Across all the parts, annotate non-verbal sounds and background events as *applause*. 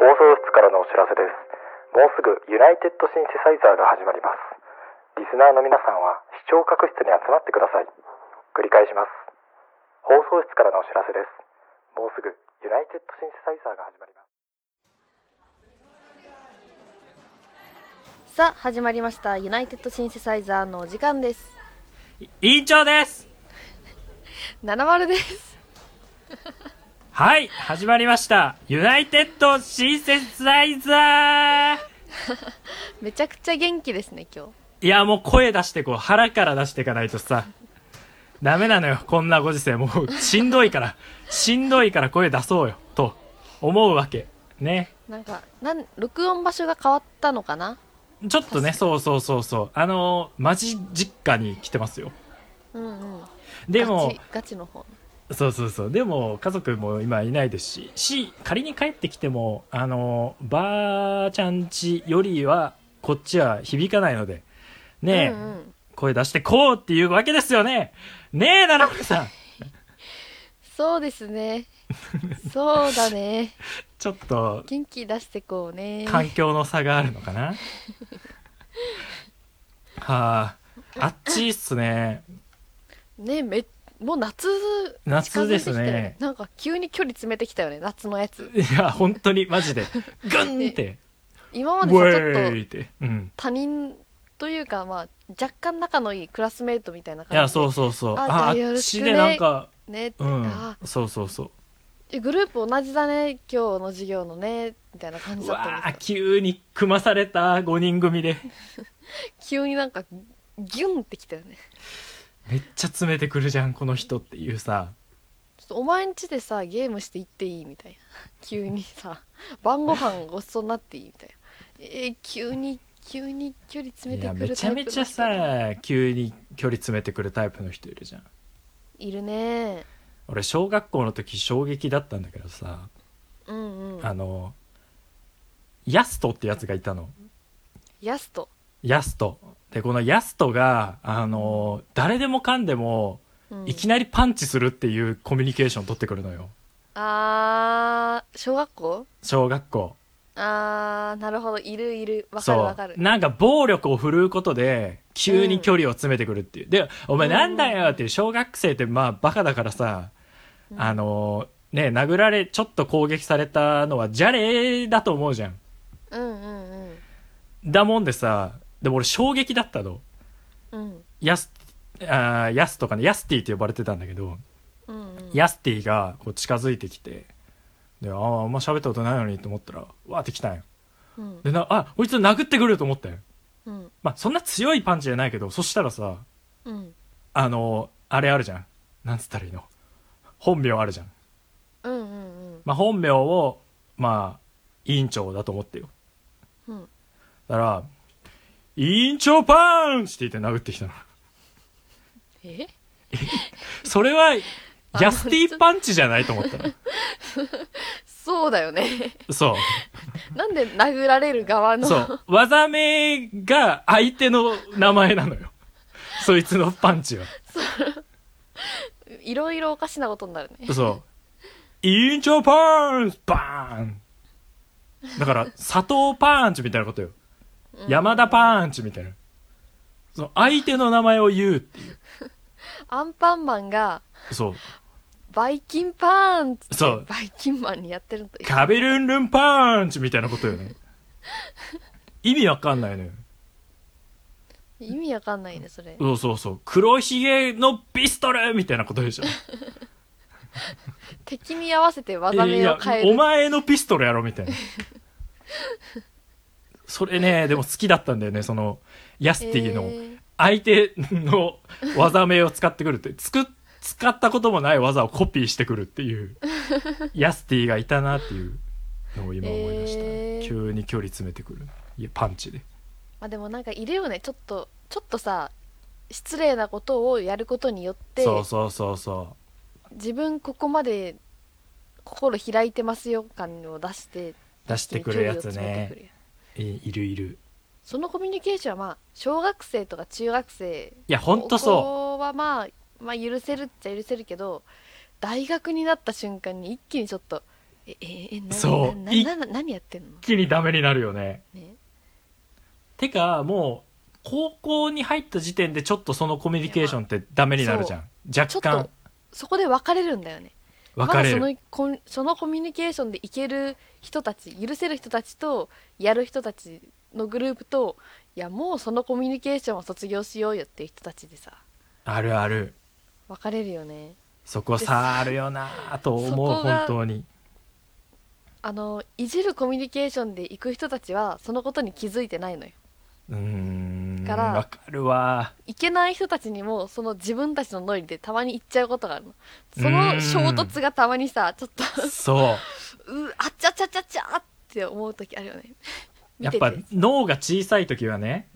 放送室からのお知らせです。もうすぐユナイテッドシンセサイザーが始まります。リスナーの皆さんは視聴覚室に集まってください。繰り返します。放送室からのお知らせです。もうすぐユナイテッドシンセサイザーが始まります。さあ始まりましたユナイテッドシンセサイザーのお時間です委員長です70ですはい始まりました。ユナイテッドシンセサイザー。めちゃくちゃ元気ですね今いやもう声出してこう腹から出していかないとさ。ダメなのよこんなご時世。もうしんどいから。しんどいから声出そうよと思うわけ。ね。日なんかなん録音場所が変わったのかな？ちょっとねそうそうそうそう。あのマジ実家に来てますよ。うんうん。でもガチの方そうそうそう。でも家族も今いないですし。し仮に帰ってきてもあのばあちゃんちよりはこっちは響かないので。ねえ、うんうん。声出してこうっていうわけですよね。ねえ七村さん。*laughs* そうですね。そうだね。ちょっと元気出してこうね。環境の差があるのかな。*laughs* はああっちいっすね。ねめもう夏夏ですね。なんか急に距離詰めてきたよね夏のやつ。いや本当にマジで。*laughs* グンって。今まウでさちょっと他人というかまあ若干仲のいいクラスメートみたいない感じでやそうそうそう。あああっちでなんかねうん。あそうそうそう。えグループ同じだね今日の授業のねみたいな感じうだったんですよわー急に組まされた5人組で。*laughs* 急になんかギュンってきたよねめっちゃ詰めてくるじゃんこの人っていうさ。ちょっとお前んちでさゲームして行っていいみたいな。*laughs* 急にさ晩ご飯ごちそうになっていいみたいな。えー急に急に距離詰めいやてくるめちゃめちゃさ急に距離詰めてくるタイプの人いるじゃん。いるね。俺小学校の時衝撃だったんだけどさ。うんうん。あのヤストってやつがいたの。ヤスト、ヤストでこのヤストがあの誰でもかんでもうん、いきなりパンチするっていうコミュニケーション取ってくるのよ。あー小学校？小学校。あーなるほど。いるいる。わかるわかる。なんか暴力を振るうことで急に距離を詰めてくるっていう、でお前なんだよっていう小学生ってまあバカだからさ、うん。あのね殴られちょっと攻撃されたのはじゃれだと思うじゃん。うんうんうん。だもんでさでも俺衝撃だったの。うん。ヤスあーヤスとかねヤスティって呼ばれてたんだけど、うんうん。ヤスティがこう近づいてきてであああんま喋ったことないのにと思ったらわーって来たんよ。うん。でなあこいつ殴ってくると思ったよ。うん。まあそんな強いパンチじゃないけどそしたらさうん。あのあれあるじゃん。なんつったらいいの？本名あるじゃん。うんうんうん。まあ本名をまあ委員長だと思ってよ。うん。だから委員長パンチって言って殴ってきたの。え？それはあヤスティパンチじゃないと思ったの。*laughs* そうだよね。そう。なんで殴られる側の？そう。技名が相手の名前なのよ。そいつのパンチは。いろいろおかしなことになるね。そう。委員長パンチ！バーン！だから、佐藤パンチみたいなことよ。山田パンチみたいな。その相手の名前を言うっていう。*laughs* アンパンマンがそう。バイキンパンツそうバイキンマンにやってるとカビルンルンパンチみたいなことよね。*laughs* 意味わかんないのよ。意味わかんないねそれそうそうそう。黒ひげのピストルみたいなことでしょ。*laughs* 敵に合わせて技名いやを変えるお前のピストルやろみたいなそれねでも好きだったんだよねそのヤスティのえー。相手の技名を使ってくるって。つく使ったこともない技をコピーしてくるっていう *laughs* ヤスティがいたなっていうのを今思いました。ね、えー。急に距離詰めてくる。いやパンチで。まあでもなんかいるよね。ちょっとちょっとさ失礼なことをやることによってそうそうそうそ自分ここまで心開いてますよ感を出してう出してくるやつねるいいるいる。そのコミュニケーションはまあ小学生とか中学生いやほんとそここはまあまあ許せるっちゃ許せるけど大学になった瞬間に一気にちょっとえええなそう。ななな何やってんの？一気にダメになるよね。ね。てかもう高校に入った時点でちょっとそのコミュニケーションってダメになるじゃん。ちょっ若干とそこで別れるんだよねまだそのそのコミュニケーションでいける人たち許せる人たちとやる人たちのグループといやもうそのコミュニケーションは卒業しようよっていう人たちでさ。あるある。分かれるよね。そこさあるよなと思う本当に。あのいじるコミュニケーションで行く人たちはそのことに気づいてないのよ。うーんからわかるわ。いけない人たちにもその自分たちのノリでたまに行っちゃうことがあるの。その衝突がたまにさちょっとそう。*laughs* うあっちゃちゃちゃちゃって思う時あるよね。*laughs* やっぱ脳が小さい時はね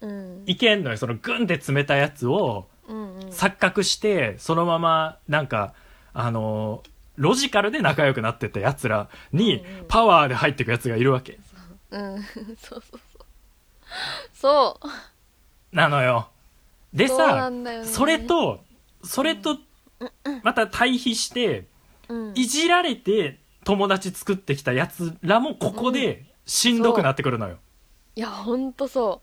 うんいけんのよそのグンで詰めたやつをうんうん。錯覚してそのままなんかあのロジカルで仲良くなってたやつらにうんうん。パワーで入ってくやつがいるわけ。うんそうそうそう。そうなのよ。でそうなさんだよね。それとそれとまた対比してうん。いじられて友達作ってきたやつらもここでしんどくなってくるのよ。いやほんとそ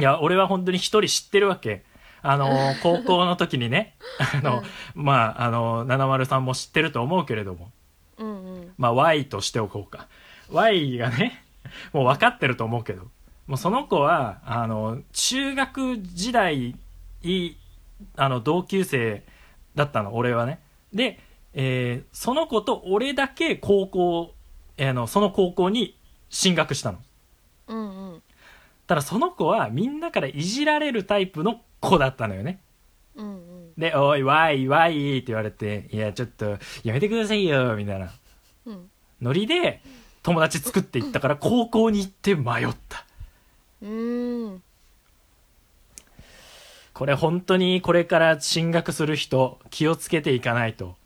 いや俺は本当に一人知ってるわけ。あの *laughs* 高校の時にね。あの、まああの70さんも知ってると思うけれども。ううんうん。まあ Y としておこうか。Y がねもう分かってると思うけどもうその子はあの中学時代いあの同級生だったの俺はね。で、えーその子と俺だけ高校、えのその高校に進学したの。うんうん。ただその子はみんなからいじられるタイプの子だったのよね。うんうん。で「おいわいわい」って言われて「いやちょっとやめてくださいよ」みたいな。うん。ノリで友達作っていったから高校に行って迷ったうーん。これ本当にこれから進学する人気をつけていかないと。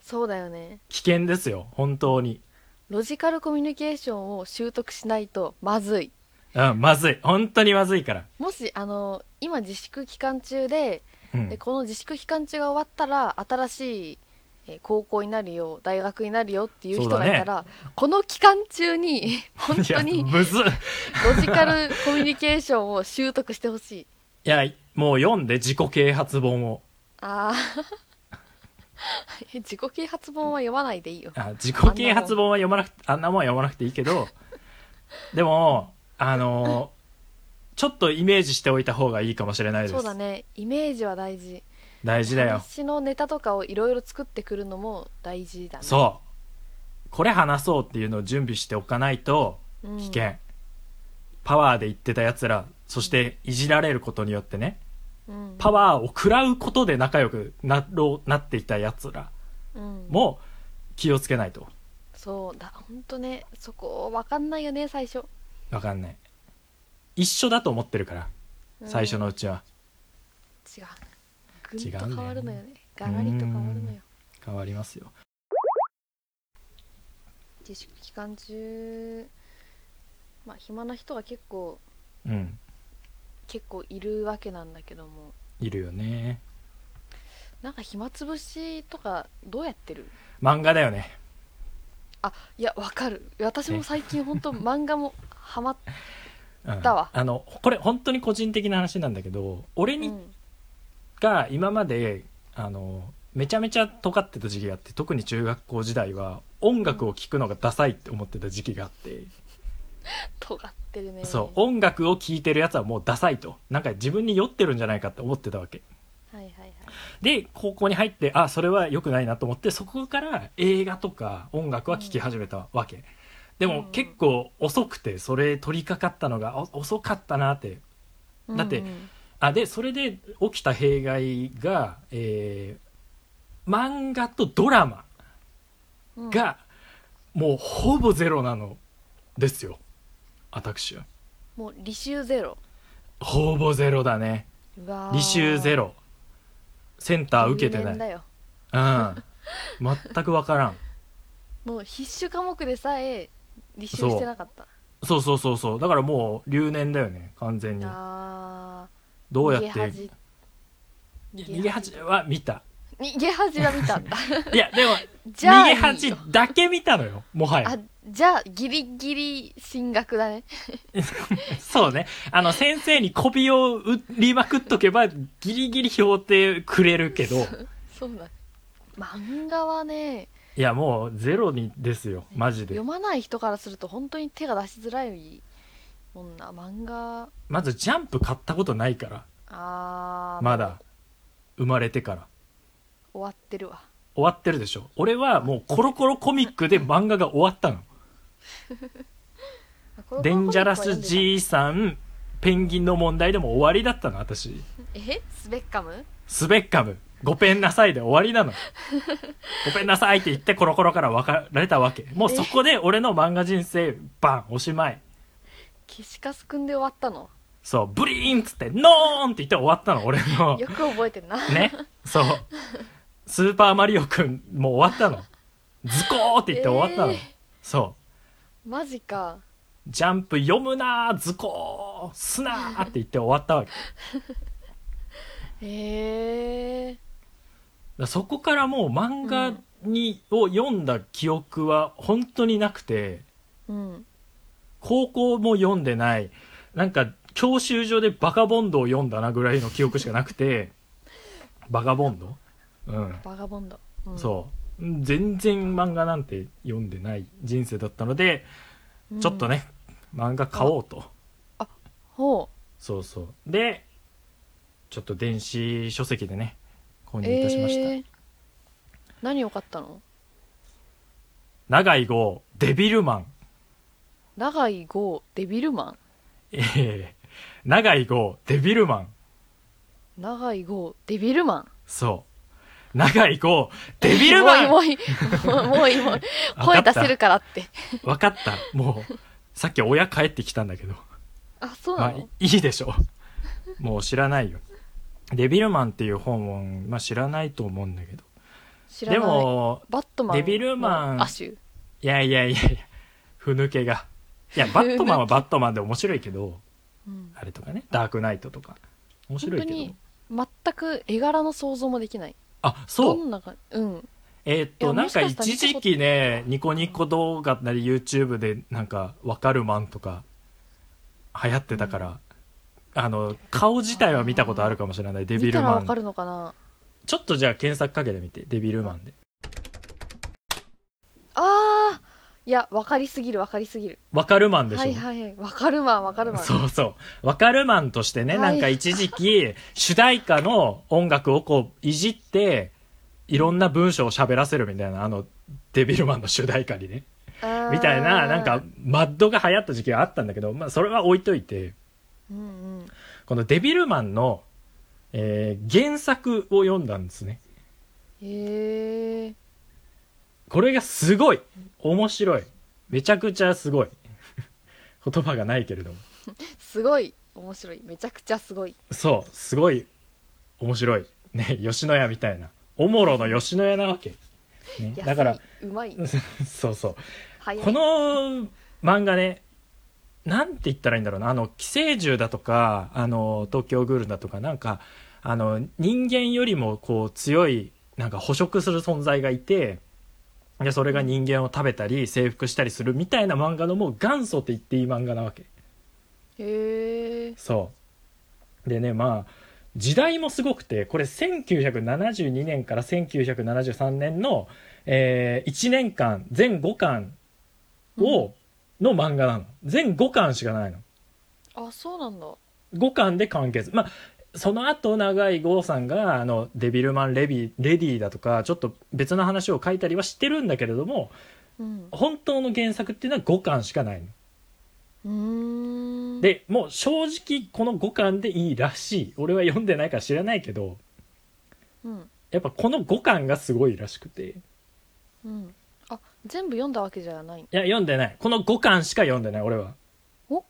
そうだよね。危険ですよ本当に。ロジカルコミュニケーションを習得しないとまずい。うんまずい。本当にまずいから。もしあの今自粛期間中でうん。でこの自粛期間中が終わったら新しいえー高校になるよ大学になるよっていう人がいたら、この期間中に *laughs* 本当いにロジカルコミュニケーションを習得してほしい。やもう読んで自己啓発本を。ああ *laughs* 自己啓発本は読まないでいいよ。あ自己啓発本は読まなくてあんなもんは読まなくていいけど *laughs* でもあのちょっとイメージしておいた方がいいかもしれないです。そうだね。イメージは大事大事だよ。話のネタとかをいろいろ作ってくるのも大事だね。そう。これ話そうっていうのを準備しておかないとうん。危険、パワーで言ってたやつらそしていじられることによってね。うん。パワーを食らうことで仲良くなろうなっていたやつらうん。も気をつけないと。そうだ。本当ねそこ分かんないよね最初。分かんない。一緒だと思ってるからうん。最初のうちは。違うぐんと変わるのよね。ガラリと変わるのよ変わりますよ。自粛期間中まあ暇な人は結構うん。結構いるわけなんだけども。いるよね。なんか暇つぶしとかどうやってる？漫画だよね。あいやわかる。私も最近本当 *laughs* 漫画もハマっうん。だわあのこれ本当に個人的な話なんだけど俺に、うんが今まであのめちゃめちゃ尖ってた時期があって特に中学校時代は音楽を聴くのがダサいって思ってた時期があって、尖ってるね。そう音楽を聴いてるやつはもうダサいと。なんか自分に酔ってるんじゃないかって思ってたわけ。はいはいはい。で高校に入ってあそれは良くないなと思ってそこから映画とか音楽は聴き始めたわけ、でもうん。結構遅くてそれ取り掛かったのがお遅かったなって。だってうんうんあでそれで起きた弊害が、えー漫画とドラマうん。がもうほぼゼロなのですよ。私は。もう履修ゼロ。ほぼゼロだね。履修ゼロ。センター受けてない。うん。全く分からん。もう必修科目でさえ履修してなかった。そう。そうそうそう。だからもう留年だよね完全に。あどうやって？逃げ恥。逃げ恥は見た。逃げ恥は見たんだ。*laughs* いや、でも、じゃあ逃げ恥だけ見たのよ、もはや。あ。じゃあギリギリ進学だね。*laughs* そうね。あの、先生に媚びを売りまくっとけば、ギリギリ評定くれるけど、*laughs* そうだ漫画はねいや、もうゼロにですよ、マジで。読。まない人からすると本当に手が出しづらいもんな漫画まずジャンプ買ったことないから、あーまだ、生まれてから。終わってるわ終わってるでしょ。俺はもうコロコロコミックで *laughs* 漫画が終わったの。*laughs* デンジャラス G さん、ペンギンの問題でも終わりだったの、私。*laughs* え？スベッカム？スベッカム、ごペンなさいで終わりなの。ごペンなさいって言ってコロコロから別れたわけ。もうそこで俺の漫画人生、バン、おしまい。消しカスくんで終わったのそう、ブリーンっつって、ノーンって言って終わったの、俺の。よく覚えてんなね。そう。スーパーマリオくん、もう終わったの。ズコーって言って終わったの。えーそう。マジかジャンプ読むなー、ズコー、すなーって言って終わったわけ。へえだそこからもう漫画に、を読んだ記憶は本当になくて、うん高校も読んでない、なんか教習所でバカボンドを読んだなぐらいの記憶しかなくて、バカボンド？うん。バガボンド、うん、そう。全然漫画なんて読んでない人生だったので、うんちょっとね、漫画買おうと。ほそうそう。で、ちょっと電子書籍でね、購う入いたしました。えー何を買ったの？長井豪、デビルマン。長井豪デビルマンええ長井豪、デビルマン。長井豪デビルマンそう。長井豪、デビルマン *laughs* もういいもういいもういいもういい声出せるからってわかった。もう、さっき親帰ってきたんだけど。あそうまあ、なの、いいいでしょう。もう知らないよ。デビルマンっていう本を、まあ知らないと思うんだけど。で知らないも、バットマンデビルマンいやいやいやいや、ふぬけが。いや、*laughs* バットマンはバットマンで面白いけど、うんあれとかね、ダークナイトとか。面白いけど本当に。全く絵柄の想像もできないあ、そうど。んなかうんえーっと、なんかもしかしたら一時期ね、ニコニコ動画なり YouTube でなんか、わかるマンとか、流行ってたから、あの、顔自体は見たことあるかもしれない、デビルマン。見たらわかるのかなちょっとじゃあ検索かけてみて、デビルマンで。いやわかりすぎるわかりすぎる。わかるマンでしょ、はいはいはい。わかるマンわかるマン。そうそう。わかるマンとしてね、はい。なんか一時期、主題歌の音楽をこう、いじって、いろんな文章を喋らせるみたいな、あの、デビルマンの主題歌にね。みたいな、なんか、マッドが流行った時期があったんだけど、まあ、それは置いといて、うんうん。このデビルマンの、えー原作を読んだんですね。へえこれがすごい面白いめちゃくちゃすごい *laughs* 言葉がないけれども。すごい面白いめちゃくちゃすごいそう、すごい面白い。ね、吉野家みたいな。おもろの吉野家なわけ。ね、だから、うまい *laughs* そうそう。この漫画ね、なんて言ったらいいんだろうな。あの、寄生獣だとか、あの、東京グールだとか、なんか、あの、人間よりもこう強い、なんか捕食する存在がいて、で、それが人間を食べたり、征服したりするみたいな漫画のもう元祖って言っていい漫画なわけ。へえそう。でね、まあ、時代もすごくて、これ1972年から1973年の、え1年間、全5巻を、の漫画なの。全5巻しかないの。あそうなんだ5巻で完結。まあ、その後、長井剛さんが、あの、デビルマンレビレディだとか、ちょっと別の話を書いたりはしてるんだけれども、うん本当の原作っていうのは5巻しかないの。で、もう正直この5巻でいいらしい。俺は読んでないから知らないけど、うんやっぱこの5巻がすごいらしくて。いうんあ全部読んだわけじゃないや、読んでない。この5巻しか読んでない、俺は。お？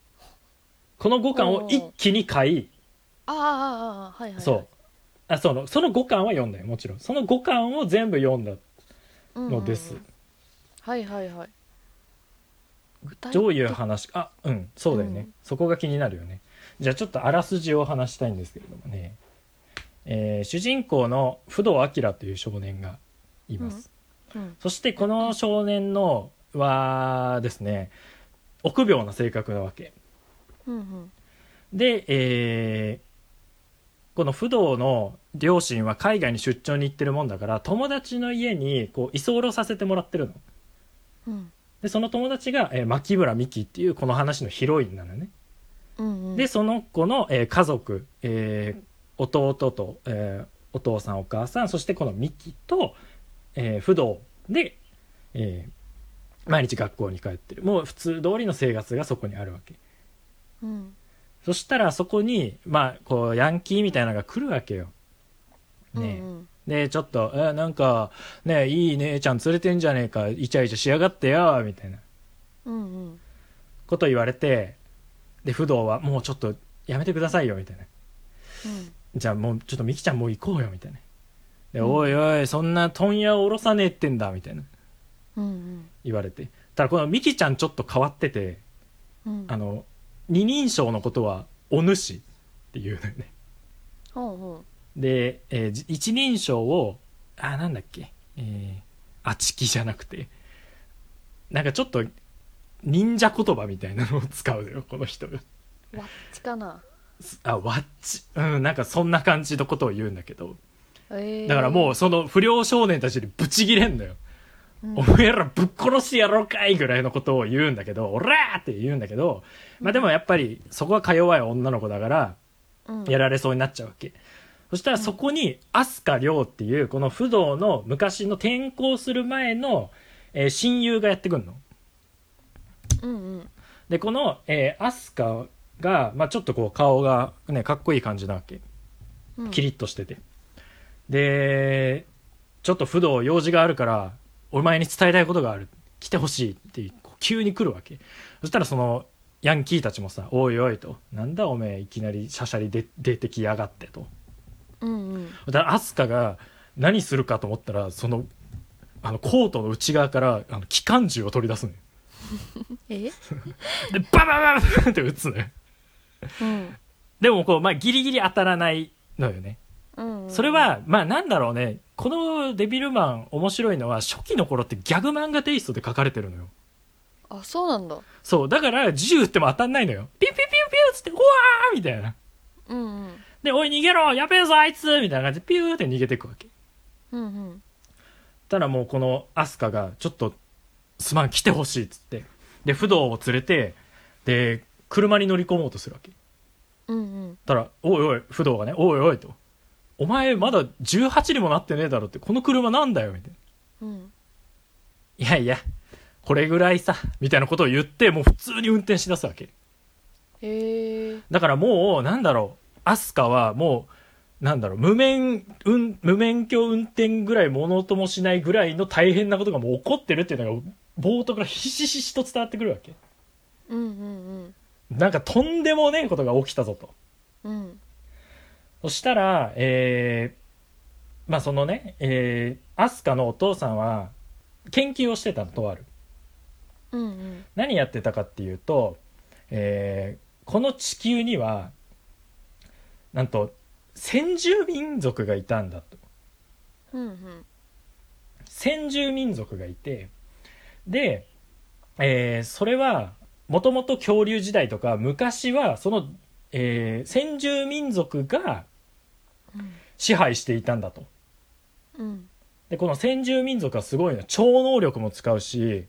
この5巻を一気に買い、ああはいはいはいそう。あ、その、その5巻は読んだよ、もちろん。その5巻を全部読んだうんうんうんのです。はいはいはいどういう話あ、うん、そうだよね。うんそこが気になるよね。じゃあちょっとあらすじを話したいんですけれどもね。えー主人公の不動明という少年がいます、うんそしてこの少年のはですね臆病な性格なわけうんうんで、えーこの不動の両親は海外に出張に行ってるもんだから友達の家にこう居候させてもらってるの。うん。でその友達が、えー牧村美樹っていうこの話のヒロインなのね。うんうん。でその子の、えー家族、えー弟と、えーお父さんお母さんそしてこのミキと、えー不動で、えー毎日学校に帰ってる。もう普通通りの生活がそこにあるわけ。うんそしたらそこにまあこうヤンキーみたいなのが来るわけよ。ねえ、うんうん。でちょっと「えなんかねいい姉ちゃん連れてんじゃねえか。イチャイチャしやがってよ」みたいな。うんうん。こと言われてで不動は「もうちょっとやめてくださいよ」みたいな。じゃあもうちょっとミキちゃんもう行こうよみたいな。で、うん。おいおいそんな問屋を下ろさねえってんだみたいな。うんうん。言われて。ただこのミキちゃんちょっと変わっててうん。あの二人称のことはお主っていうのよね。ほうほで、えーじ一人称をあなんだっけ？えー、あちきじゃなくて。なんかちょっと忍者言葉みたいなのを使うのよこの人が。うわっちかな。あわっち。うんなんかそんな感じのことを言うんだけど。えー。だからもうその不良少年たちにブチギレんのよ、うんお前らぶっ殺してやろうかいぐらいのことを言うんだけど、おらーって言うんだけど、まあでもやっぱりそこはか弱い女の子だから、うんやられそうになっちゃうわけ。そしたらそこに、飛鳥涼っていう、この不動の昔の転校する前の、えー親友がやってくんの。うんうんで、この、えー、飛鳥が、まあちょっとこう顔がね、かっこいい感じなわけ。うんキリッとしてて。で、ちょっと不動用事があるから、お前に伝えたいことがある。来てほしいって急に来るわけ。そしたらその、ヤンキーたちもさ、おいおいと、なんだおめえいきなりシャシャリで出てきやがってと。うんうんだからアスカが何するかと思ったら、その、あのコートの内側からあの機関銃を取り出すのよ。*laughs* え？*laughs* で、ババババって撃つのよ。うんでもこう、まあギリギリ当たらないのよね。うんうんそれは、まあなんだろうね。このデビルマン面白いのは初期の頃ってギャグ漫画テイストで書かれてるのよ。あそうなんだそう。だから銃撃っても当たんないのよ。ピュピュピュピュっつって、うわーみたいな。うんうんで、おい逃げろやべえぞあいつみたいな感じでピューって逃げていくわけ。うんうんたらもうこのアスカがちょっとすまん来てほしいっつって。で、不動を連れて、で、車に乗り込もうとするわけ。うんうんたら、おいおい、不動がね、おいおいと。お前まだ18にもなってねえだろって、この車なんだよみたいな。うんいやいや、これぐらいさ、みたいなことを言って、もう普通に運転しだすわけ。へえだからもう、なんだろう、アスカはもう、なんだろう、無免、うん、無免許運転ぐらい物音もしないぐらいの大変なことがもう起こってるっていうのが、冒頭からひしひしと伝わってくるわけ。うんうんなんかとんでもねえことが起きたぞと。うんうんそしたら、えー、まあそのね、えー、アスカのお父さんは、研究をしてたの、とある。うんうん。何やってたかっていうと、えーこの地球にはなんと先住民族がいたんだと。うんうん。先住民族がいてで、えーそれはもともと恐竜時代とか昔はその、えー先住民族が支配していたんだと。うん。でこの先住民族はすごいの。超能力も使うし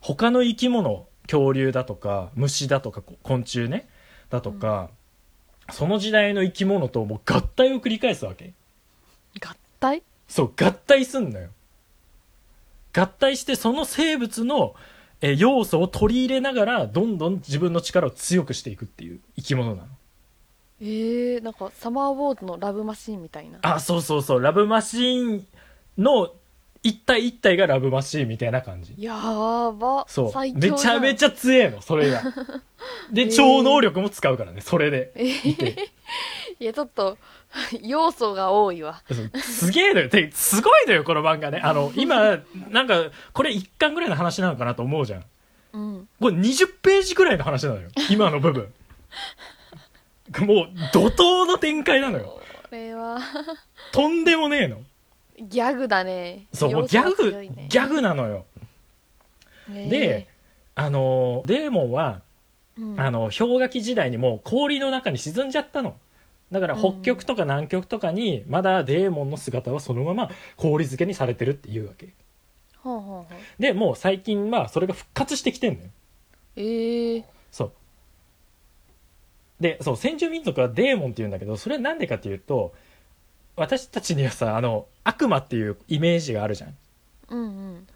他の生き物恐竜だとか虫だとかこ昆虫ね。だとか、その時代の生き物ともう合体を繰り返すわけ。合体？そう合体すんのよ。合体してその生物のえー要素を取り入れながらどんどん自分の力を強くしていくっていう生き物なのえー、なんかサマーウォーズのラブマシーンみたいな。あそうそうそう。ラブマシーンの一体一体がラブマシーンみたいな感じ。やーば。そう。最強めちゃめちゃ強えのそれが。*laughs* で、えー。超能力も使うからねそれで。ゃ *laughs* いやちょっと *laughs* 要素が多いわ。すげえのよ。てすごいのよこの漫画ね。あの今なんかこれ1巻ぐらいの話なのかなと思うじゃん。うん。これ20ページぐらいの話なのよ。今の部分もう怒涛の展開なのよれはとんでもねえの。ギャグだねそう、もうギャグ、ねギャグなのよ。で、あの、デーモンは、うんあの、氷河期時代にもう氷の中に沈んじゃったの。だから北極とか南極とかにまだデーモンの姿はそのまま氷漬けにされてるっていうわけ。で、もう最近はそれが復活してきてんのよ。ええそう。で、そう、先住民族はデーモンって言うんだけど、それはなんでかっていうと、私たちにはさ、あの、悪魔っていうイメージがあるじゃん。うんうん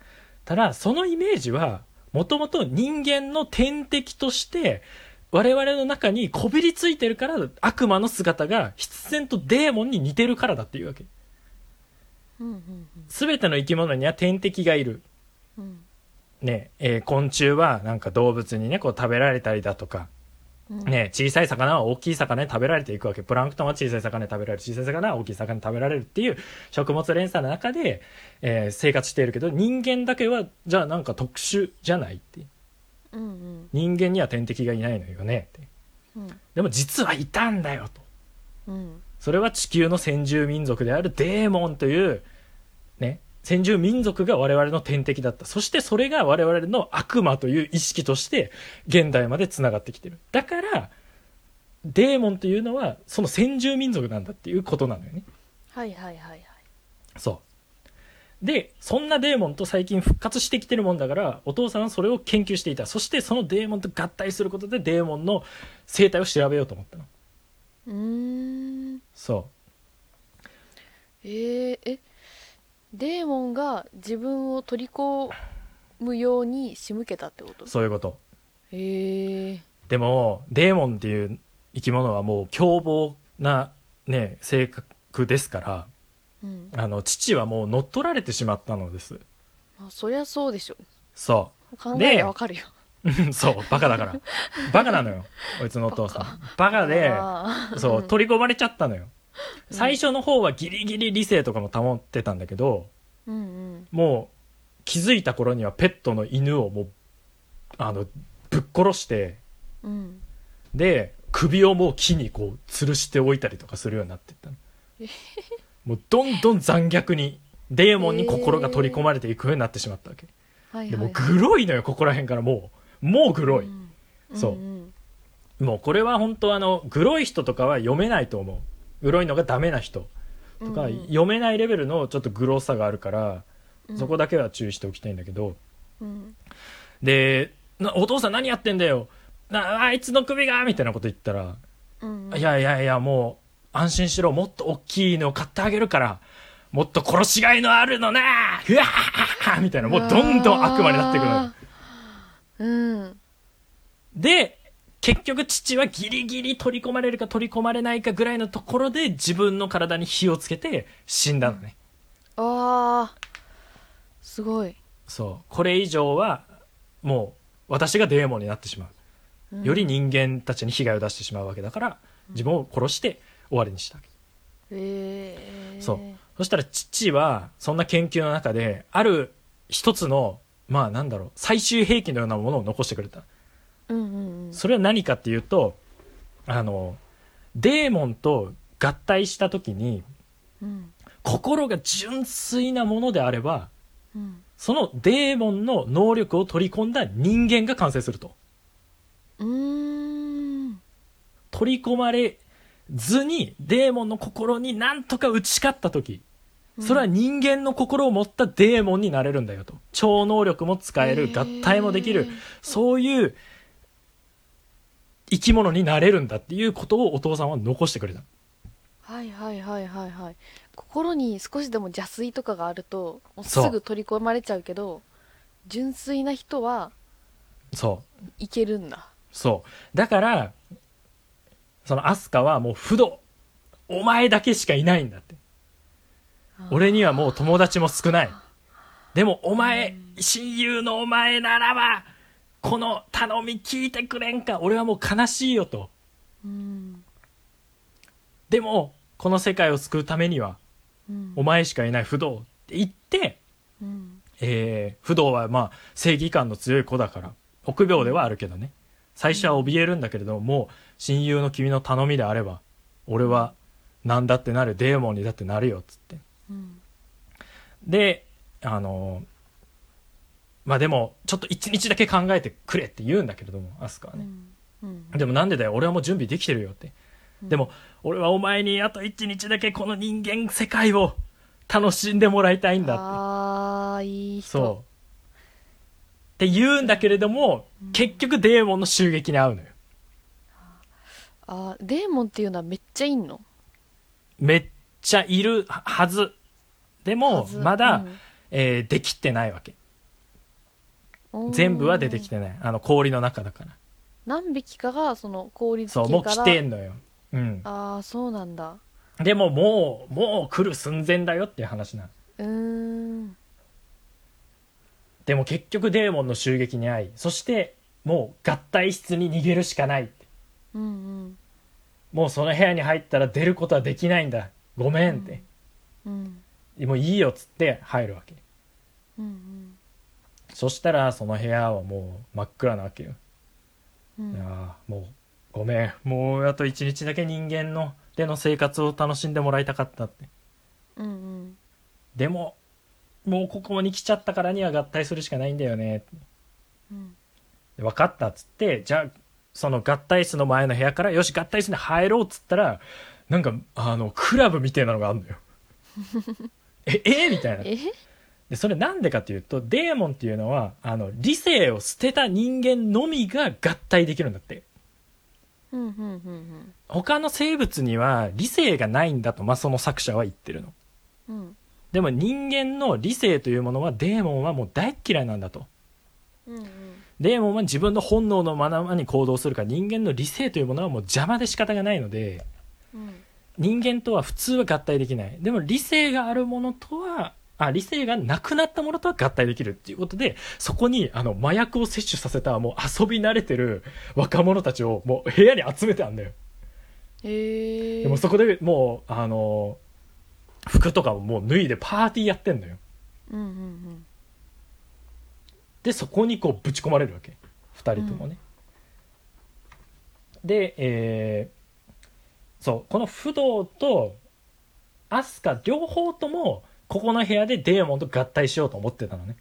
ただ、そのイメージは、もともと人間の天敵として、我々の中にこびりついてるから、悪魔の姿が必然とデーモンに似てるからだっていうわけ。うんうんすべての生き物には天敵がいる。うんうんね、えー昆虫はなんか動物にね、こう食べられたりだとか、うんね、小さい魚は大きい魚に食べられていくわけ。プランクトンは小さい魚に食べられる。小さい魚は大きい魚に食べられるっていう食物連鎖の中で、えー生活しているけど、人間だけは、じゃあなんか特殊じゃないって。うんうん人間には天敵がいないのよねって。うんでも実はいたんだよと。うんそれは地球の先住民族であるデーモンという、ね、先住民族が我々の天敵だった。そしてそれが我々の悪魔という意識として現代まで繋がってきてる。だから、デーモンというのはその先住民族なんだっていうことなのよね。はいはいはいはいそう。で、そんなデーモンと最近復活してきてるもんだから、お父さんはそれを研究していた。そしてそのデーモンと合体することでデーモンの生態を調べようと思ったの。うーんそう。えー、えデーモンが自分を取り込むように仕向けたってこと？そういうこと。へえでも、デーモンっていう生き物はもう凶暴なね、性格ですから、うんあの、父はもう乗っ取られてしまったのです。あそりゃそうでしょそ考えりゃわかるよう。そう、バカだから。バカなのよ、*laughs* こいつのお父さん。バカで、あーそう、取り込まれちゃったのよ。最初の方はギリギリ理性とかも保ってたんだけど、うんうんもう気づいた頃にはペットの犬をもう、あの、ぶっ殺して、うんで、首をもう木にこう、吊るしておいたりとかするようになっていったの。もうどんどん残虐に、デーモンに心が取り込まれていくようになってしまったわけ。でもはいはいグロいのよ、ここら辺からもう。もうグロい。うんそうんもうこれは本当あの、グロい人とかは読めないと思う。グロいのがダメな人とか、うんうん読めないレベルのちょっとグロさがあるから、うんそこだけは注意しておきたいんだけど、うんで、なお父さん何やってんだよなあいつの首がみたいなこと言ったら、うんいやいやいや、もう、安心しろ。もっと大きいのを買ってあげるから。もっと殺しがいのあるのなうわーみたいな。もうどんどん悪魔になっていくのよ。うんで、結局父はギリギリ取り込まれるか取り込まれないかぐらいのところで自分の体に火をつけて死んだのね。あーすごいそう。これ以上は、もう、私がデーモンになってしまう。より人間たちに被害を出してしまうわけだから、自分を殺して終わりにしたわえそう。そしたら父は、そんな研究の中で、ある一つの、まあなんだろう、最終兵器のようなものを残してくれた。うんうんうん。それは何かっていうと、あの、デーモンと合体した時に、うん心が純粋なものであれば、うんそのデーモンの能力を取り込んだ人間が完成すると。うーん。取り込まれずにデーモンの心になんとか打ち勝った時、それは人間の心を持ったデーモンになれるんだよと。超能力も使える、合体もできる、そういう生き物になれるんだっていうことをお父さんは残してくれた。はいはいはいはいはい心に少しでも邪推とかがあるともうすぐ取り込まれちゃうけど純粋な人はそう。いけるんだそう。だから、そのアスカはもう不動。お前だけしかいないんだって。俺にはもう友達も少ない。でもお前、親友のお前ならば、この頼み聞いてくれんか。俺はもう悲しいよと。うんでも、この世界を救うためには、うんお前しかいない不動って言って、うんえー、不動はまあ正義感の強い子だから、臆病ではあるけどね。最初は怯えるんだけれども、もう親友の君の頼みであれば、俺はなんだってなるデーモンにだってなるよっつってうんであのまあでもちょっと一日だけ考えてくれって言うんだけれどもアスカはね、うん。うん。でもなんでだよ俺はもう準備できてるよって、うん。でも俺はお前にあと一日だけこの人間世界を楽しんでもらいたいんだって。ああいい人。そう。って言うんだけれども、結局デーモンの襲撃に遭うのよ。あー。デーモンっていうのはめっちゃいんの？めっちゃいるはず。でもまだ、うん。えーできてないわけ全部は出てきてない。あの氷の中だから。何匹かがその氷付そうもう来てんのよ。うん。ああそうなんだ。でももうもう来る寸前だよっていう話なの。うーん。でも結局デーモンの襲撃に遭いそしてもう合体室に逃げるしかないって。うんうん。もうその部屋に入ったら出ることはできないんだ。ごめんって、うん。もういいよっつって入るわけ。うんそしたらその部屋はもう真っ暗なわけよ、うん。いやーもうごめん。もうあと一日だけ人間のでの生活を楽しんでもらいたかったって。うんうん。でももうここに来ちゃったからには合体するしかないんだよね。ってうん。で分かったっつってじゃあその合体室の前の部屋からよし合体室に入ろうっつったらなんかあのクラブみたいなのがあるのよ。*laughs* ええみたいな。えでそれなんでかっていうとデーモンっていうのはあの理性を捨てた人間のみが合体できるんだって。うんうんうん他の生物には理性がないんだと、まあ、その作者は言ってるの。うんうん。でも人間の理性というものはデーモンはもう大っ嫌いなんだと。うんうん。デーモンは自分の本能のままに行動するから人間の理性というものはもう邪魔で仕方がないのでうん。人間とは普通は合体できない。でも理性があるものとはあ理性がなくなったものとは合体できるっていうことでそこにあの麻薬を摂取させたもう遊び慣れてる若者たちをもう部屋に集めてあんだよ。へえでもそこでもうあの服とかももう脱いでパーティーやってんのよ。うんうんでそこにこうぶち込まれるわけ。2人ともね、でえーそうこの不動とアスカ両方ともここの部屋でデーモンと合体しようと思ってたのね。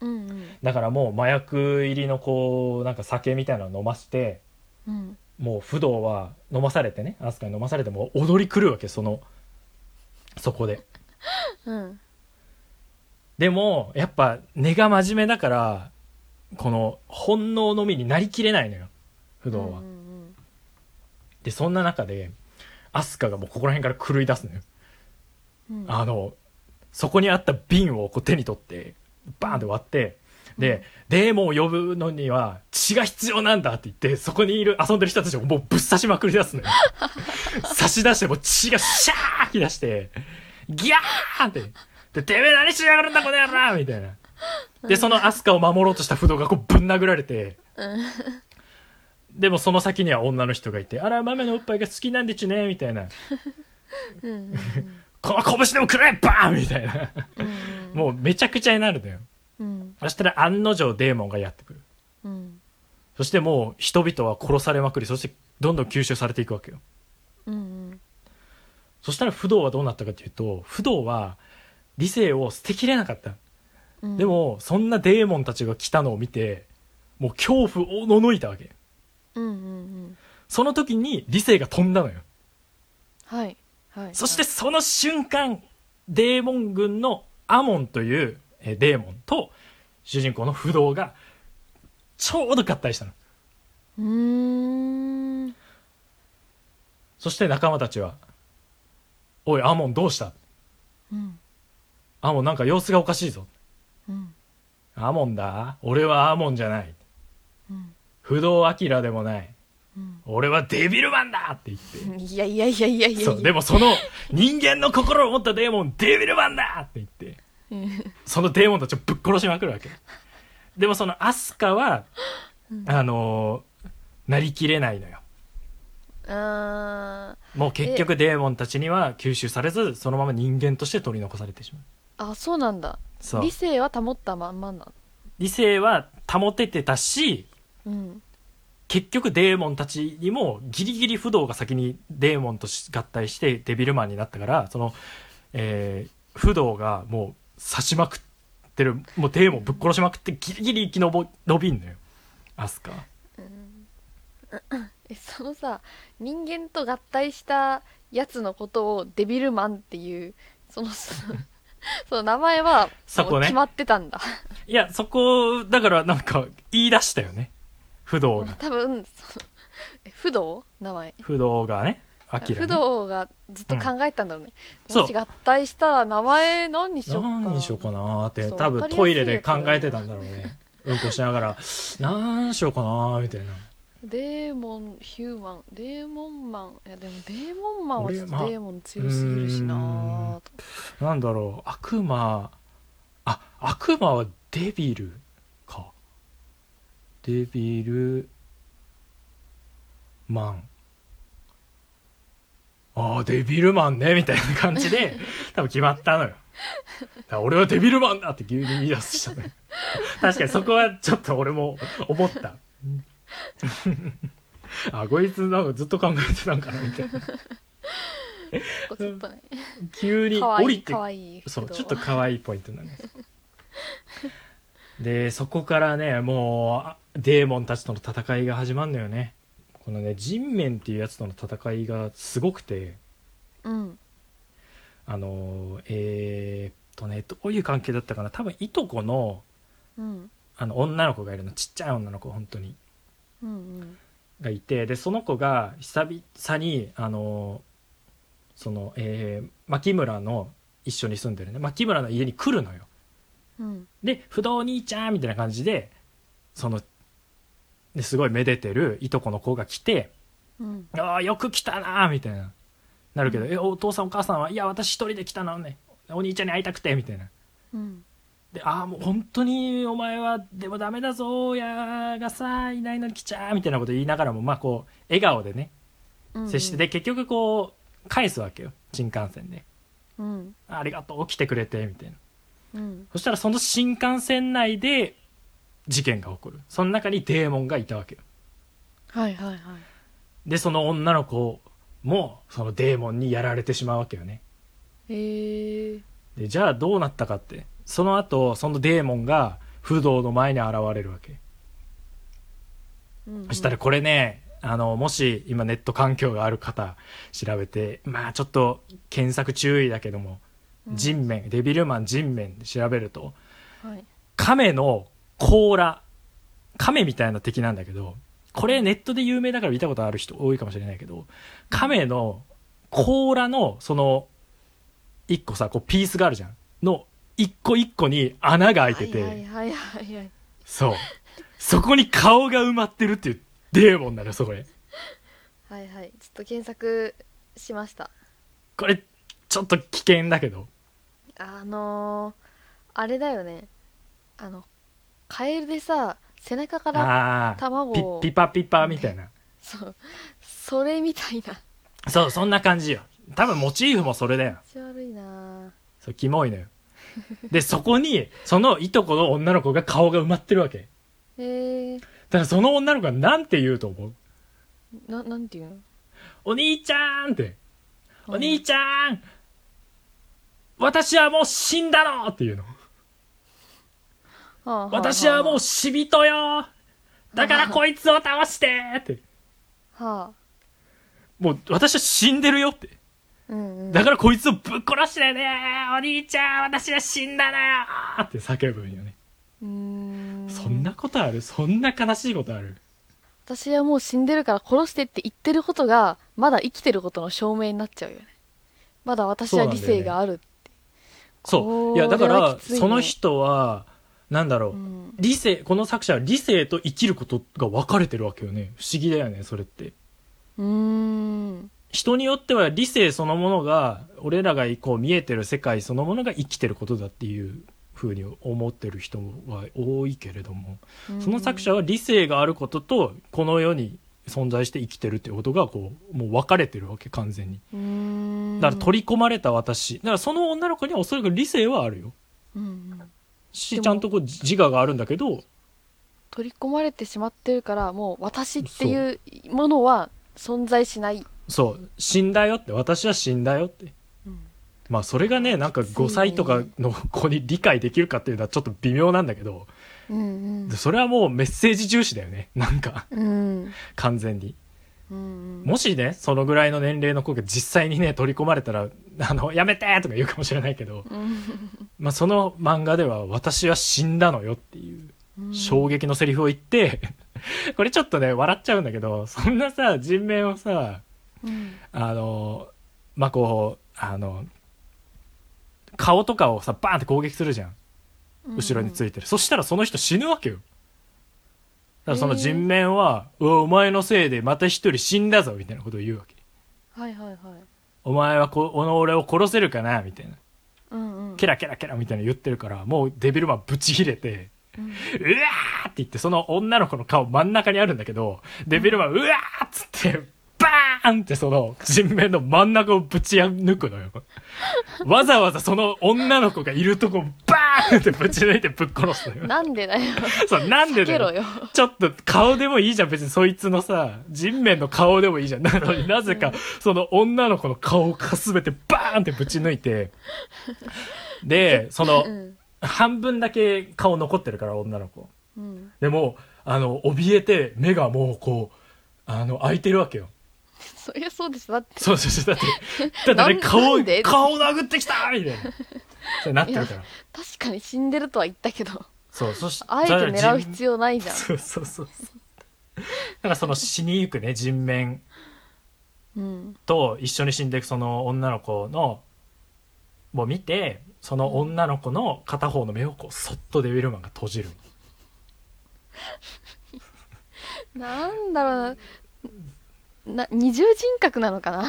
うんうん。だからもう麻薬入りのこうなんか酒みたいなの飲ましてうん。もう不動は飲まされてねアスカに飲まされてもう踊り狂うわけそのそこで。*laughs* うん。でもやっぱ根が真面目だからこの本能のみになりきれないのよ不動は、うんうんでそんな中でアスカがもうここら辺から狂い出すのよ、うん。あのそこにあった瓶をこう手に取ってバーンって割ってで、デーモンを呼ぶのには血が必要なんだって言ってそこにいる遊んでる人たちをもうぶっ刺しまくり出すのよ。*laughs* 刺し出してもう血がシャー吹き出してギャーンって。でてめえ何しやがるんだこの野郎みたいな。でそのアスカを守ろうとした不動がこうぶん殴られて。でもその先には女の人がいて、あら、豆のおっぱいが好きなんでちゅね、みたいな。うんうんこの拳でもくれバーンみたいな。うんもうめちゃくちゃになるのよ。うんそしたら案の定デーモンがやってくる。うんそしてもう人々は殺されまくり、そしてどんどん吸収されていくわけよ。うんそしたら不動はどうなったかというと、不動は理性を捨てきれなかった。うんでも、そんなデーモンたちが来たのを見て、もう恐怖をののいたわけ。うんうんうんその時に理性が飛んだのよ。はいはいそしてその瞬間、デーモン軍のアモンというえーデーモンと主人公の不動がちょうど合体したの。うーんそして仲間たちは、おい、アモンどうした？うんアモンなんか様子がおかしいぞ。うんアモンだ俺はアモンじゃない。うん不動アキラでもない。うん俺はデビルマンだって言って。いやいやいやいやいやそう、でもその人間の心を持ったデーモン、デビルマンだって言って。うんそのデーモンたちをぶっ殺しまくるわけ。でもそのアスカは、あのーなりきれないのよ。あもう結局デーモンたちには吸収されず、そのまま人間として取り残されてしまう。ーあそうなんだそう理。性は保ったまんまなの理性は保ててたし、うん結局デーモンたちにもギリギリ不動が先にデーモンとし合体してデビルマンになったからその、えー不動がもう刺しまくってるもうデーモンぶっ殺しまくってギリギリ生き延びんのよ。アスカ。*coughs* えそのさ人間と合体したやつのことをデビルマンっていうそのそ *laughs* その名前はそこね。決まってたんだ。*laughs* いやそこだからなんか言い出したよね不動が多分不動？名前。不動がねアキラ、ね、不動がずっと考えたんだろうね、そう。もし合体したら名前何にしようか。何にしようかなーって多分トイレで考えてたんだろうね。うんこしながら何しようかなーみたいな。デーモンヒューマン。デーモンマン。いやでもデーモンマンはちょっと俺まあデーモン強すぎるしなーと。なんだろう。悪魔。あ悪魔はデビル？かデビルマン。ああデビルマンねみたいな感じで *laughs* 多分決まったのよ。俺はデビルマンだって急に言い出したのよ。確かにそこはちょっと俺も思った。*laughs* あこいつなんかずっと考えてたんかなみたいな。急に降りてそうちょっと可愛いポイントなんですでそこからねもうあデーモンたちとの戦いが始まるのよね。このね人面っていうやつとの戦いがすごくて。うん。あのえーっとねどういう関係だったかな。多分いとこのうん。あの女の子がいるの。ちっちゃい女の子本当に。うんうん。がいて。でその子が久々にあのその、えー牧村の一緒に住んでるね。牧村の家に来るのよ。うん。で不動兄ちゃんみたいな感じでそのですごいめでてるいとこの子が来てうん「ああよく来たな」みたいな。なるけど「うん。えお父さんお母さんはいや私一人で来たのね。お兄ちゃんに会いたくて」みたいな。うん。で「ああもう本当にお前はでもダメだぞ親がさいないのに来ちゃ」みたいなこと言いながらもまあこう笑顔でねうん。接してで結局こう返すわけよ新幹線で。うん「ありがとう来てくれて」みたいな。うん。そしたらその新幹線内で事件が起こる。その中にデーモンがいたわけよ。はいはいはい。でその女の子もそのデーモンにやられてしまうわけよね。へえでじゃあどうなったかってその後そのデーモンが不動の前に現れるわけ、うんうん。そしたらこれねあのもし今ネット環境がある方調べてまあちょっと検索注意だけども、うん。人面デビルマン人面で調べるとはい。亀の甲羅。亀みたいな敵なんだけどこれネットで有名だから見たことある人多いかもしれないけど亀の甲羅のその一個さこうピースがあるじゃん。の一個一個に穴が開いてて、はいはいはいはいそう。そこに顔が埋まってるっていうデーモンなのよそこではいはい。ちょっと検索しました。これちょっと危険だけど。あのー、あれだよね。あのカエルでさ背中からああピ卵をピパピパみたいな。そう。それみたいな。そうそんな感じよ。多分モチーフもそれだよ。気持ち悪いな。そう、キモいのよ。で、そこに、そのいとこの女の子が顔が埋まってるわけ。へえだからその女の子がなんて言うと思う？ななんていうの？お兄ちゃんって。うん。お兄ちゃん。私はもう死んだのっていうの。私はもう死人よ。だからこいつを倒してって。はあ。もう私は死んでるよって。うんうん。だからこいつをぶっ殺してね。お兄ちゃん私は死んだのよって。叫ぶんよね。うーん。そんなことある？そんな悲しいことある？私はもう死んでるから殺してって言ってることがまだ生きてることの証明になっちゃうよね。まだ私は理性があるそう。いや、だから、これはきついね。その人は、なんだろう、うん理性、この作者は理性と生きることが分かれてるわけよね。不思議だよね、それって。うーん人によっては理性そのものが、俺らがこう見えてる世界そのものが生きてることだっていうふうに思ってる人は多いけれども、その作者は理性があることと、この世に存在して生きてるってことが、こう、もう分かれてるわけ、完全に。だから取り込まれた私。だからその女の子にはおそらく理性はあるよ。うんうんし、ちゃんとこう自我があるんだけど、取り込まれてしまってるからもう私っていうものは存在しない、そう。死んだよって。私は死んだよって。うん。まあそれがねなんか5歳とかの子に理解できるかっていうのはちょっと微妙なんだけど。うんそれはもうメッセージ重視だよね。なんか。うんうん。完全にうんもしねそのぐらいの年齢の子が実際にね取り込まれたらあのやめてとか言うかもしれないけど、うん。*laughs* まあ、その漫画では私は死んだのよっていううん。衝撃のセリフを言って、*laughs* これちょっとね笑っちゃうんだけどそんなさ人面をさうん。あのまあこうあの顔とかをさバーンって攻撃するじゃん。後ろについてる、そしたらその人死ぬわけよだからその人面は「うわお前のせいでまた一人死んだぞ」みたいなことを言うわけ。はいはいはい「お前はこの俺を殺せるかな」みたいな。うんうん。ケラケラケラみたいな言ってるからもうデビルマンぶち切れてうん。うわーって言って、その女の子の顔真ん中にあるんだけど、デビルマン、うわーっつって、バーンってその人面の真ん中をぶち抜くのよ。わざわざその女の子がいるとこ、バーンってぶち抜いてぶっ殺すのよ。なんでだよそう、なんでだよ。よちょっと顔でもいいじゃん、別にそいつのさ、人面の顔でもいいじゃん。なのになぜか、その女の子の顔をかすべてバーンってぶち抜いて、で、その、うん半分だけ顔残ってるから、女の子。うんでも、あの、怯えて、目がもうこう、あの、開いてるわけよ。そりゃそうでしょだってそうそうそう。だって、だってね、顔なんで、顔殴ってきたみたいな。そうなってるから。確かに死んでるとは言ったけどそう、そしあえて狙う必要ないじゃんそうそうそうそう。だからその死にゆくね、人面うんと一緒に死んでいくその女の子の、を見て、その女の子の片方の目をこう、そっとデビルマンが閉じる。*laughs* なんだろうなな二重人格なのかな？う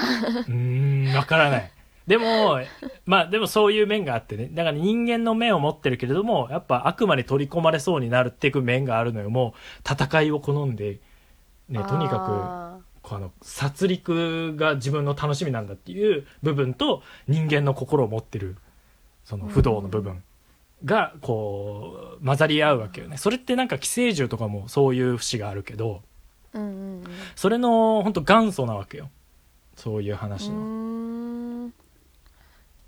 ーん、わからない。でも、まあでもそういう面があってね。だから人間の目を持ってるけれども、やっぱ悪魔に取り込まれそうになるっていく面があるのよ。もう戦いを好んで、ね、とにかあく、この、殺戮が自分の楽しみなんだっていう部分と、人間の心を持ってる、その不動の部分が、こう、混ざり合うわけよね。それってなんか寄生獣とかもそういう節があるけど、ーうんうん。それの本当元祖なわけよ。そういう話の。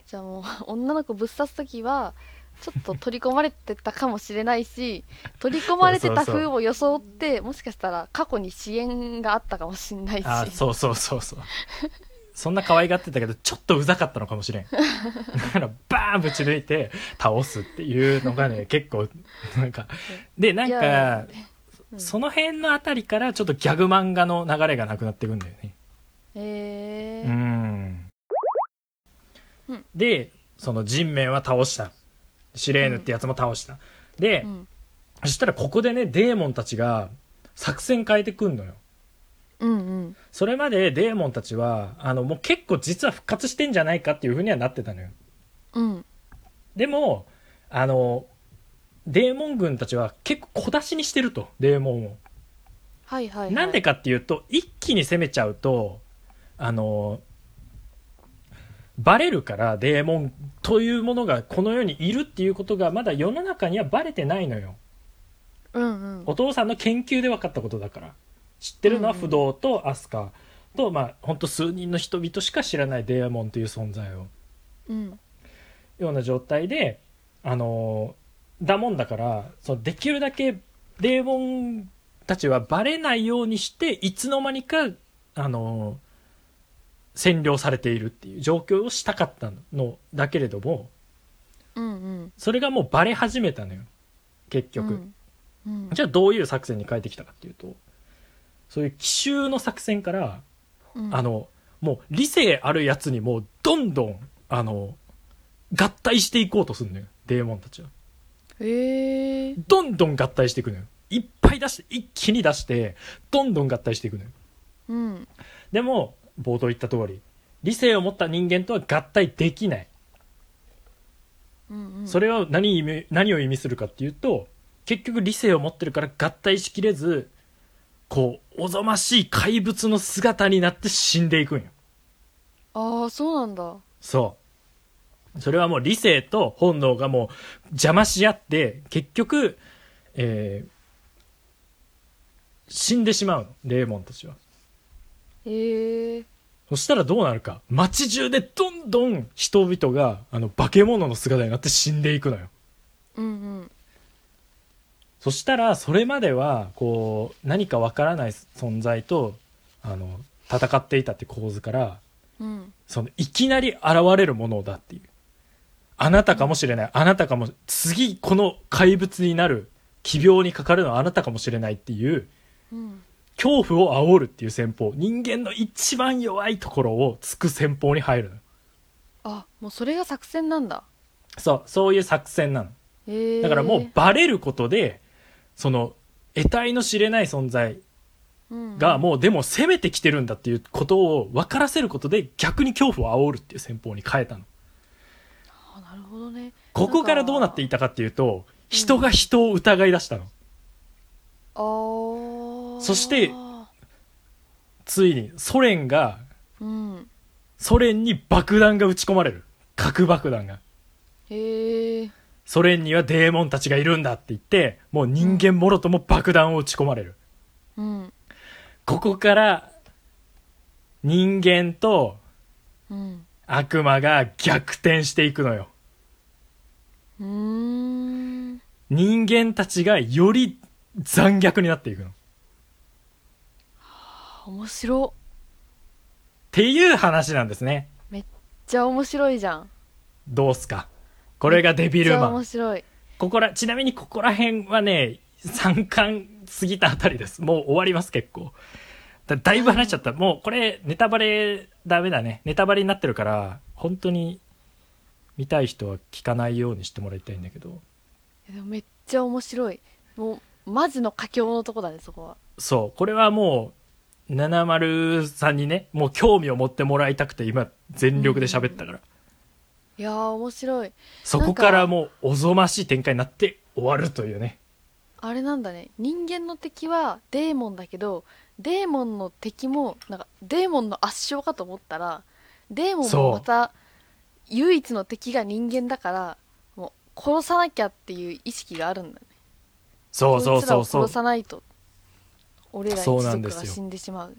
じゃあもう女の子ぶっ刺す時はちょっと取り込まれてたかもしれないし取り込まれてた風を装ってもしかしたら過去に支援があったかもしれないし。あそうそうそうそう。そんな可愛がってたけどちょっとうざかったのかもしれん。だからバーンぶち抜いて倒すっていうのがね結構なんかでなんいかやうん。その辺のあたりからちょっとギャグ漫画の流れがなくなっていくんだよね。へえうん。うん。でその人面は倒した。シレーヌってやつも倒した、で、うん。そしたらここでねデーモンたちが作戦変えてくんのよ。うんうん。それまでデーモンたちは、あの、もう結構実は復活してんじゃないかっていう風にはなってたのよ。うん。でも、あの、デーモン軍たちは結構小出しにしてると、デーモンを。はいはい、はい、なんでかっていうと、一気に攻めちゃうと、あの、バレるから、デーモンというものがこの世にいるっていうことがまだ世の中にはバレてないのよ。うんうん。お父さんの研究で分かったことだから。知ってるのはうんうん。不動とアスカと、まあ本当数人の人々しか知らないデーモンという存在を。うん。ような状態であのーだもんだからそのできるだけデーモンたちはバレないようにしていつの間にかあのー占領されているっていう状況をしたかったのだけれどもうんうん。それがもうバレ始めたのよ結局、うん。うん。じゃあどういう作戦に変えてきたかっていうとそういう奇襲の作戦から、うん。あのもう理性あるやつにもうどんどんあの合体していこうとするのよデーモンたちはどんどん合体していくのよ。いっぱい出して一気に出してどんどん合体していくのよ。うん。でも冒頭言った通り理性を持った人間とは合体できない。うんうん。それは何意味何を意味するかっていうと結局理性を持ってるから合体しきれずこうおぞましい怪物の姿になって死んでいくんよ。ああそうなんだ。そうそれはもう理性と本能がもう邪魔し合って結局、えー死んでしまうのデーモンたちは。へえそしたらどうなるか。街中でどんどん人々があの化け物の姿になって死んでいくのよ。うんうん。そしたらそれまではこう何かわからない存在とあの戦っていたって構図からうん。そのいきなり現れるものだっていうあなたかもしれない。あなたかも次この怪物になる奇病にかかるのはあなたかもしれないっていううん恐怖を煽るっていう戦法。人間の一番弱いところを突く戦法に入るの。よあもうそれが作戦なんだ。そうそういう作戦なの。だからもうバレることでその得体の知れない存在うん。がもうでも攻めてきてるんだっていうことを分からせることで逆に恐怖を煽るっていう戦法に変えたのほどね。ここからどうなっていたかっていうと人が人を疑い出したの。あー。そしてついにソ連がうん。ソ連に爆弾が撃ち込まれる。核爆弾が。へえソ連にはデーモンたちがいるんだって言ってもう人間もろとも爆弾を撃ち込まれる。うん。ここから人間とうん。悪魔が逆転していくのよ人間たちがより残虐になっていくの。っ面白ていう話なんですね。めっちゃ面白いじゃんどうすか？これがデビルめっちゃマン。面白いここら、ちなみにここら辺はね、3巻過ぎたあたりです。もう終わります、結構。だだいぶ話しちゃった。もうこれ、ネタバレダメだね。ネタバレになってるから、本当に見たい人は聞かないようにしてもらいたいんだけど。でもめっちゃ面白いもうマジの佳境のとこだねそこはそう、これはもう、70さんにね、もう興味を持ってもらいたくて今、全力で喋ったから。いやー面白いそこからもう、おぞましい展開になって終わるというね。あれなんだね人間の敵はデーモンだけどデーモンの敵もなんかデーモンの圧勝かと思ったらデーモンもまた唯一の敵が人間だからもう殺さなきゃっていう意識があるんだねそうそうそうそう殺。さないと俺ら一族が死んでしまう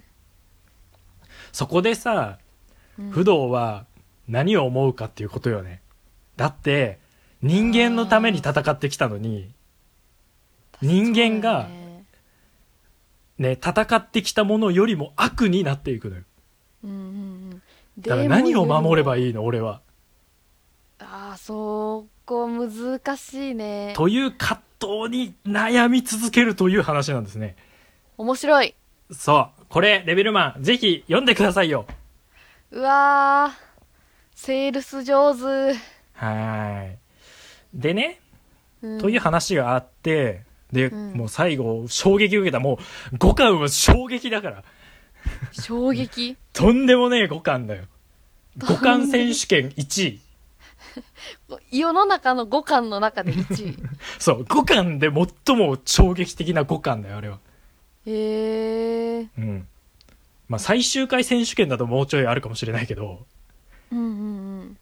そこでさ、うん不動は何を思うかっていうことよね。だって、人間のために戦ってきたのに、人間がねね、戦ってきたものよりも悪になっていくのよ。うんうんうんだから何を守ればいいいの俺は。ああそこ難しいねという葛藤に悩み続けるという話なんですね。面白いそう。これ、レベルマン、ぜひ読んでくださいよ。うわーセールス上手、はーい。でね、うんという話があって、で、うんもう最後、衝撃受けた。もう、5巻は衝撃だから。衝撃？*laughs* とんでもねえ5巻だよ。5巻選手権1位。世の中の5巻の中で1位 *laughs* そう、5巻で最も衝撃的な5巻だよ、あれは。へえうん。まあ、最終回選手権だともうちょいあるかもしれないけど、うんうんうん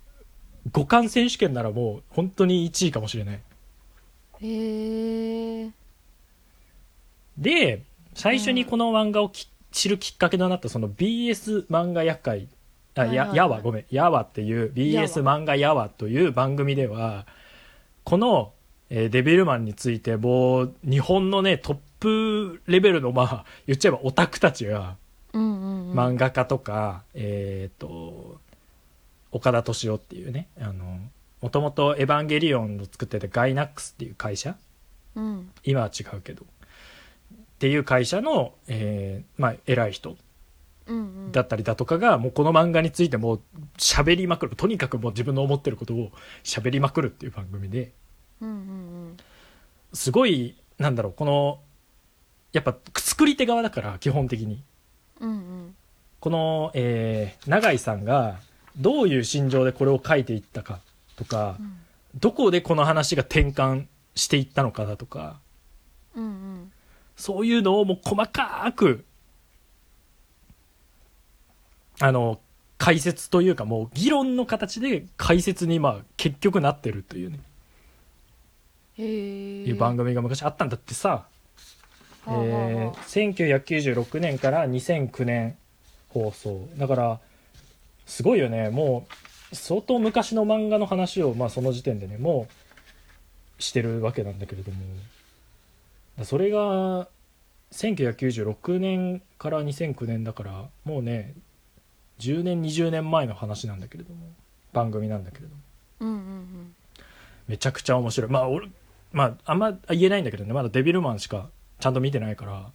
5巻選手権ならもう本当に1位かもしれない。へえで、最初にこの漫画をき知るきっかけとなったその BS 漫画厄介、あ、や、はいはいはい。やわ、ごめん、やわっていう BS 漫画やわという番組では、この、えーデビルマンについてもう日本のね、トップレベルの、まあ、言っちゃえばオタクたちが、うんうんうん。漫画家とか、えっ、と、岡田敏夫っていうね、あの、もともとエヴァンゲリオンを作ってたガイナックスっていう会社？うん。今は違うけど。っていう会社の、えーまあ、偉い人だったりだとかが、もうこの漫画についてもう喋りまくる。とにかくもう自分の思ってることを喋りまくるっていう番組で。すごいなんだろうこのやっぱ作り手側だから基本的に。この、えー永井さんがどういう心情でこれを書いていったかとか、うん。どこでこの話が転換していったのかだとかそういうのをもう細かく、あの、解説というかもう議論の形で解説にまあ結局なってるというね、いう番組が昔あったんだってさ、えはあー1996年から2009年放送だからすごいよね。もう相当昔の漫画の話を、まあ、その時点でねもうしてるわけなんだけれども。だそれが1996年から2009年だからもうね10年20年前の話なんだけれども。番組なんだけれども。うんうんうん。めちゃくちゃ面白い。まあ俺まああんま言えないんだけどね。まだデビルマンしかちゃんと見てないから。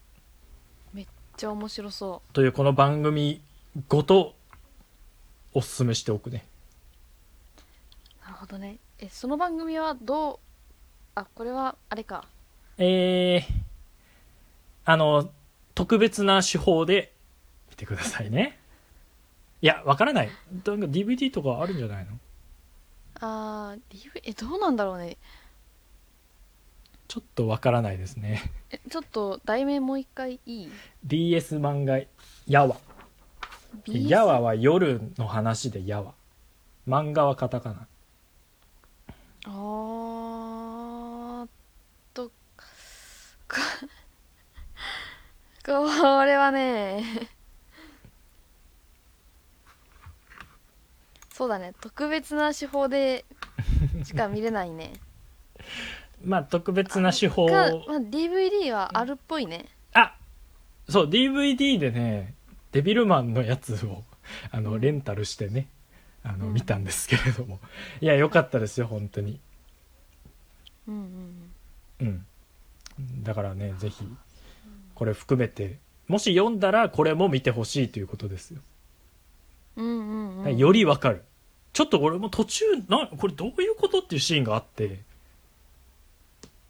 めっちゃ面白そというこの番組ごとおすすめしておくね。うなるほどね。えその番組はどうあこれはあれか。えー、あの特別な手法で見てくださいねいやわからない。なんか DVD とかあるんじゃないの？あー DV えどうなんだろうね。ちょっとわからないですね。えちょっと題名もう一回いい？DS 漫画やわ。BS やわは夜の話でやわ。漫画はカタカナ。あーっとこ *laughs* これはねそうだね。特別な手法でしか見れないね。*laughs* まあ特別な手法。か、まあ、DVD はあるっぽいね。あそう DVD でねデビルマンのやつをあのうん。レンタルしてねあのうん。見たんですけれども。いや良かったですよ本当に。うんうんうん。だからねぜひこれ含めてもし読んだらこれも見てほしいということですよ、うんうんうん。よりわかる。ちょっと俺も途中なこれどういうことっていうシーンがあって。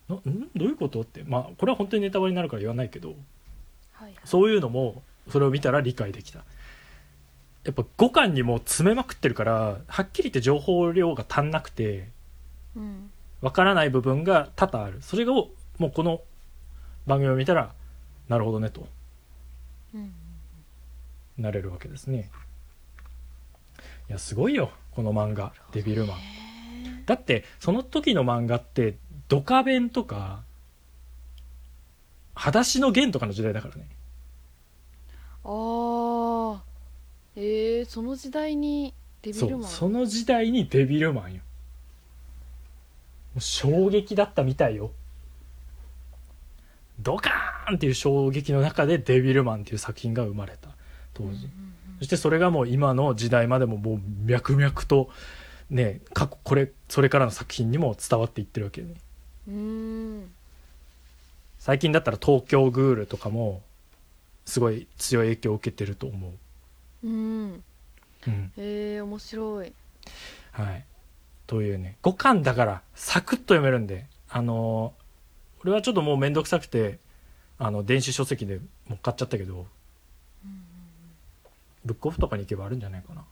なん？どういうことって。まあこれは本当にネタバレになるから言わないけど。はいはい。そういうのもそれを見たら理解できた。やっぱ5巻にも詰めまくってるからはっきり言って情報量が足んなくてうん。わからない部分が多々ある。それをもうこの番組を見たらなるほどねと。うん。なれるわけですねいやすごいよこの漫画「デビルマン」だってその時の漫画ってドカベンとか裸足の弦とかの時代だからね。あー。えー、その時代にデビルマン。その時代にデビルマンよ。もう衝撃だったみたいよ。ドカーンっていう衝撃の中でデビルマンっていう作品が生まれた当時、そしてそれがもう今の時代までももう脈々とね過去これそれからの作品にも伝わっていってるわけよね。うーん。最近だったら東京グールとかもすごい強い影響を受けてると思う。うん。うん。えー、面白い。はい。というね、5巻だから、サクッと読めるんで、あのー俺はちょっともうめんどくさくて、あの、電子書籍でもう買っちゃったけど、ブックオフとかに行けばあるんじゃないかな。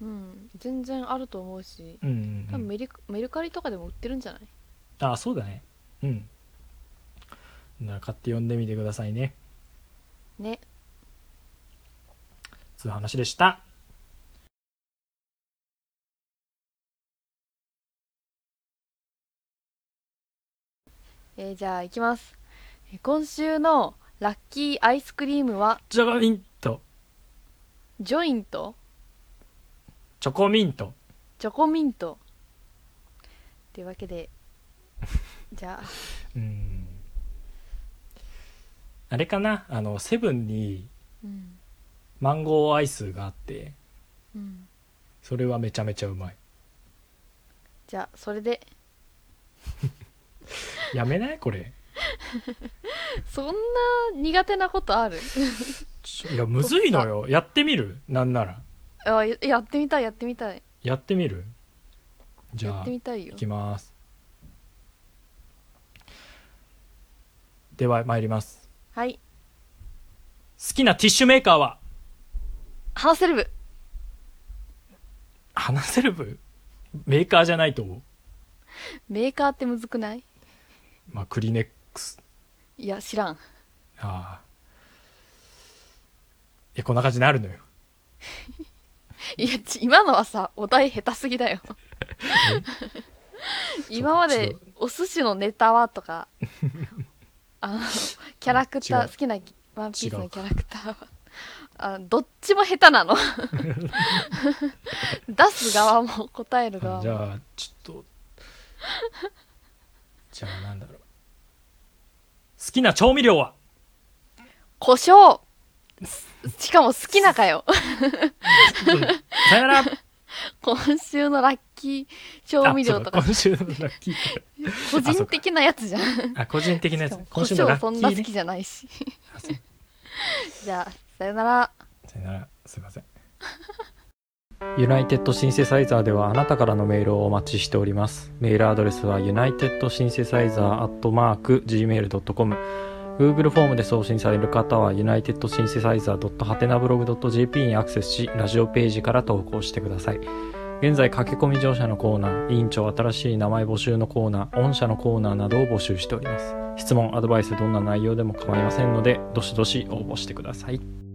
うん全然あると思うしうんうん、うん。多分メリメルカリとかでも売ってるんじゃない？あ、そうだね。うん。なら買って読んでみてくださいね。ねつう話でした。えー、じゃあ行きますえー今週のラッキーアイスクリームは？チョコミント、ジョイント？チョコミント。チョコミント。というわけで *laughs* じゃあ。うん。あれかな？あの、セブンにうん。マンゴーアイスがあって、うん。それはめちゃめちゃうまい。じゃあそれで。*laughs* やめない？これ。*laughs* そんな苦手なことある？いや、むずいのよ。やってみる？なんなら。あややってみたいやってみたいやってみる？じゃあやって、みたいよいきます。では、参ります。はい好きなティッシュメーカーは？ハーセルブ話せる部？メーカーじゃないと思う。メーカーってむずくない？まあ、クリネックス。いや知らんああ。いや、こんな感じになるのよ。*laughs* いやち今のはさお題下手すぎだよ。*laughs* 今までお寿司のネタはとか *laughs* あのキャラクター好きなワンピースのキャラクターはあどっちも下手なの。出す側も答える側も。じゃあちょっとじゃあなんだろう。好きな調味料は？胡椒。すしかも好きなかよ。さよなら。今週のラッキー調味料とか。今週のラッキー。個人的なやつじゃん。あ個人的なやつ。今週のラッキーね。んな好きじゃないし。じゃあさよなら。さよなら。すいません。ユナイテッドシンセサイザーではあなたからのメールをお待ちしております。メールアドレスは unitedsynthetisizer.gmail.com Google フォームで送信される方は unitedsynthesizer.hatenablog.jp にアクセスしラジオページから投稿してください。現在駆け込み乗車のコーナー委員長新しい名前募集のコーナー御社のコーナーなどを募集しております。質問アドバイスどんな内容でも構いませんのでどしどし応募してください。